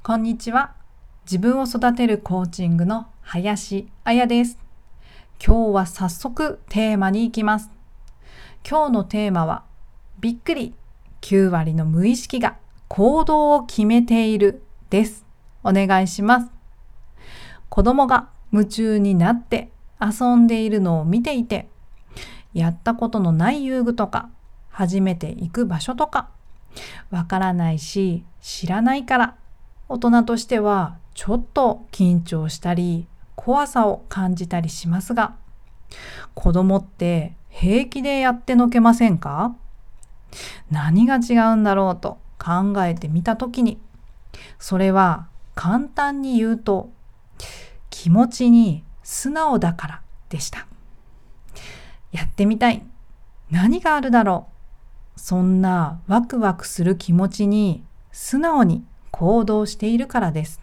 こんにちは。自分を育てるコーチングの林彩です。今日は早速テーマに行きます。今日のテーマは、びっくり9割の無意識が行動を決めているです。お願いします。子供が夢中になって遊んでいるのを見ていて、やったことのない遊具とか、初めて行く場所とか、わからないし知らないから大人としてはちょっと緊張したり怖さを感じたりしますが子供って平気でやってのけませんか？何が違うんだろうと考えてみた時にそれは簡単に言うと気持ちに素直だからでした。やってみたい。何があるだろう。そんなワクワクする気持ちに素直に行動しているからです。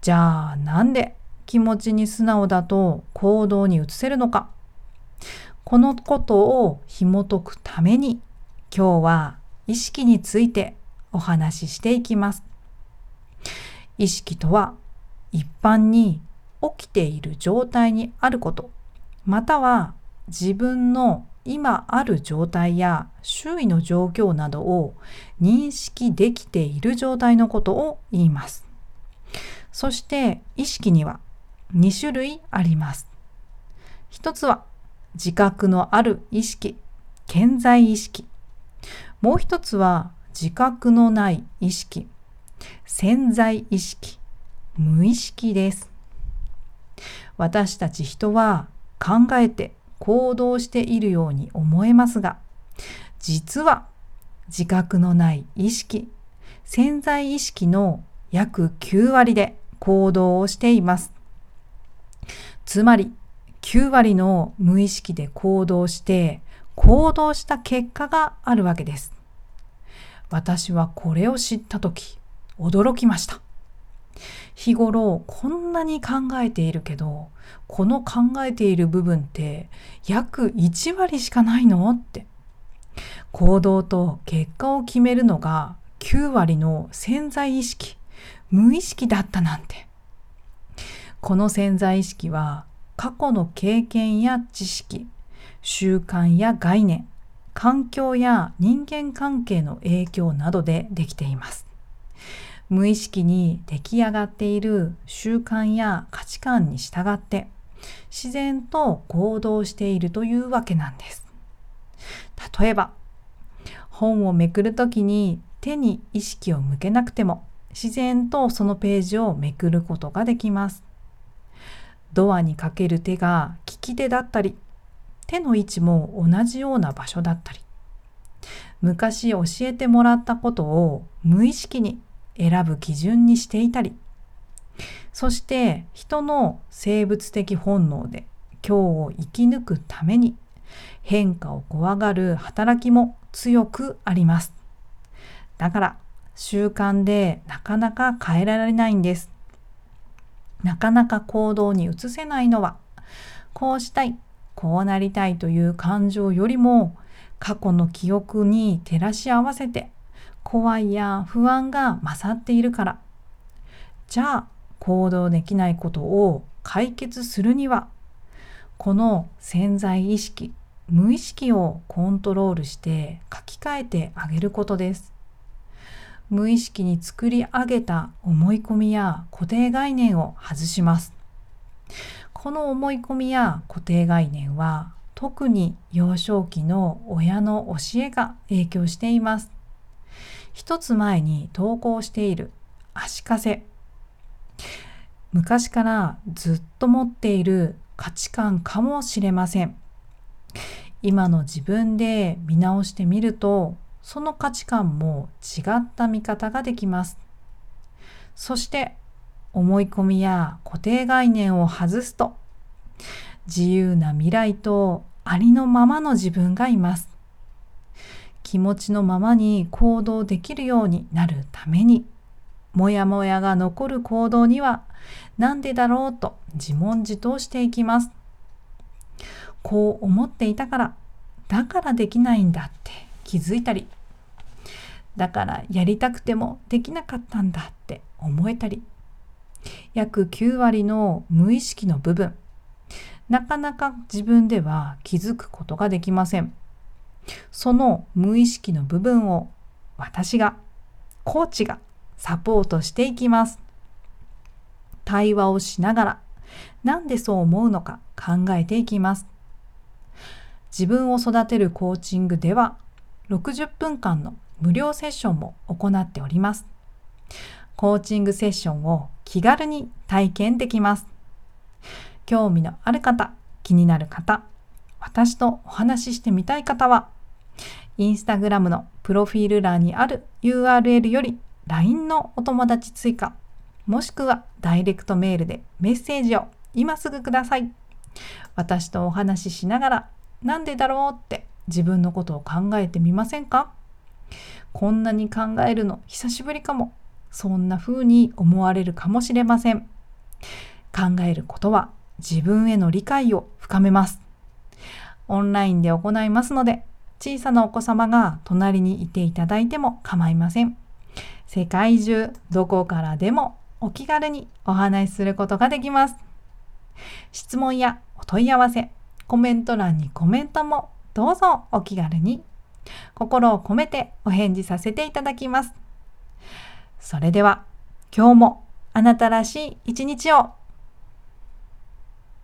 じゃあなんで気持ちに素直だと行動に移せるのかこのことを紐解くために今日は意識についてお話ししていきます。意識とは一般に起きている状態にあることまたは自分の今ある状態や周囲の状況などを認識できている状態のことを言います。そして意識には2種類あります。一つは自覚のある意識、健在意識。もう一つは自覚のない意識、潜在意識、無意識です。私たち人は考えて行動しているように思えますが、実は自覚のない意識、潜在意識の約9割で行動をしています。つまり9割の無意識で行動して行動した結果があるわけです。私はこれを知った時驚きました。日頃こんなに考えているけどこの考えている部分って約1割しかないのって。行動と結果を決めるのが9割の潜在意識無意識だったなんて。この潜在意識は過去の経験や知識習慣や概念環境や人間関係の影響などでできています。無意識に出来上がっている習慣や価値観に従って自然と行動しているというわけなんです。例えば本をめくるときに手に意識を向けなくても自然とそのページをめくることができます。ドアにかける手が利き手だったり手の位置も同じような場所だったり昔教えてもらったことを無意識に選ぶ基準にしていたり。そして人の生物的本能で今日を生き抜くために変化を怖がる働きも強くあります。だから習慣でなかなか変えられないんです。なかなか行動に移せないのはこうしたいこうなりたいという感情よりも過去の記憶に照らし合わせて怖いや不安が勝っているから。じゃあ行動できないことを解決するにはこの潜在意識無意識をコントロールして書き換えてあげることです。無意識に作り上げた思い込みや固定概念を外します。この思い込みや固定概念は特に幼少期の親の教えが影響しています。一つ前に投稿している足かせ。昔からずっと持っている価値観かもしれません。今の自分で見直してみるとその価値観も違った見方ができます。そして思い込みや固定概念を外すと自由な未来とありのままの自分がいます。気持ちのままに行動できるようになるためにもやもやが残る行動には何でだろうと自問自答していきます。こう思っていたからだからできないんだって気づいたりだからやりたくてもできなかったんだって思えたり約9割の無意識の部分なかなか自分では気づくことができませんその無意識の部分を私がコーチがサポートしていきます対話をしながらなんでそう思うのか考えていきます自分を育てるコーチングでは60分間の無料セッションも行っております。コーチングセッションを気軽に体験できます。興味のある方、気になる方、私とお話ししてみたい方は、インスタグラムのプロフィール欄にある URL より LINE のお友達追加、もしくはダイレクトメールでメッセージを今すぐください。私とお話ししながら、なんでだろうって自分のことを考えてみませんか？こんなに考えるの久しぶりかも。そんな風に思われるかもしれません。考えることは自分への理解を深めます。オンラインで行いますので、小さなお子様が隣にいていただいても構いません。世界中どこからでもお気軽にお話しすることができます。質問やお問い合わせ、コメント欄にコメントもどうぞお気軽に心を込めてお返事させていただきます。それでは今日もあなたらしい一日を